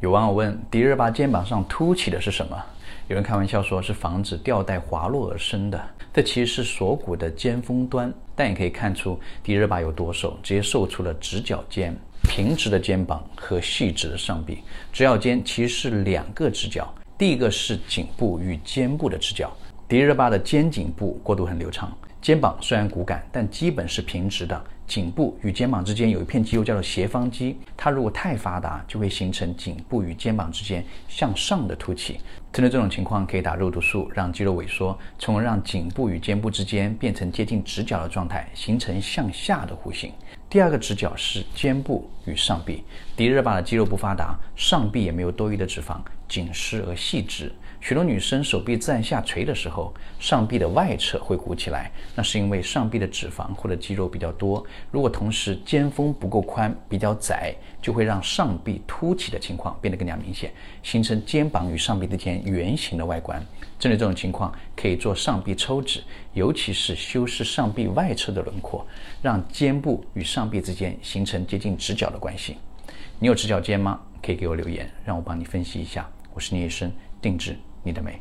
有网友问：迪丽热巴肩膀上凸起的是什么？有人开玩笑说是防止吊带滑落而生的，这其实是锁骨的尖峰端。但也可以看出迪丽热巴有多瘦，直接瘦出了直角肩、平直的肩膀和细直的上臂。直角肩其实是两个直角，第一个是颈部与肩部的直角。迪丽热巴的肩颈部过渡很流畅，肩膀虽然骨感，但基本是平直的。颈部与肩膀之间有一片肌肉叫做斜方肌，它如果太发达，就会形成颈部与肩膀之间向上的凸起。针对这种情况，可以打肉毒素，让肌肉萎缩，从而让颈部与肩部之间变成接近直角的状态，形成向下的弧形。第二个直角是肩部与上臂，迪丽热巴的肌肉不发达，上臂也没有多余的脂肪，紧实而细致。许多女生手臂自然下垂的时候，上臂的外侧会鼓起来，那是因为上臂的脂肪或者肌肉比较多。如果同时肩峰不够宽，比较窄，就会让上臂凸起的情况变得更加明显，形成肩膀与上臂之间圆形的外观。针对这种情况，可以做上臂抽脂，尤其是修饰上臂外侧的轮廓，让肩部与上臂之间形成接近直角的关系。你有直角肩吗？可以给我留言，让我帮你分析一下。我是聂医生，定制你的美。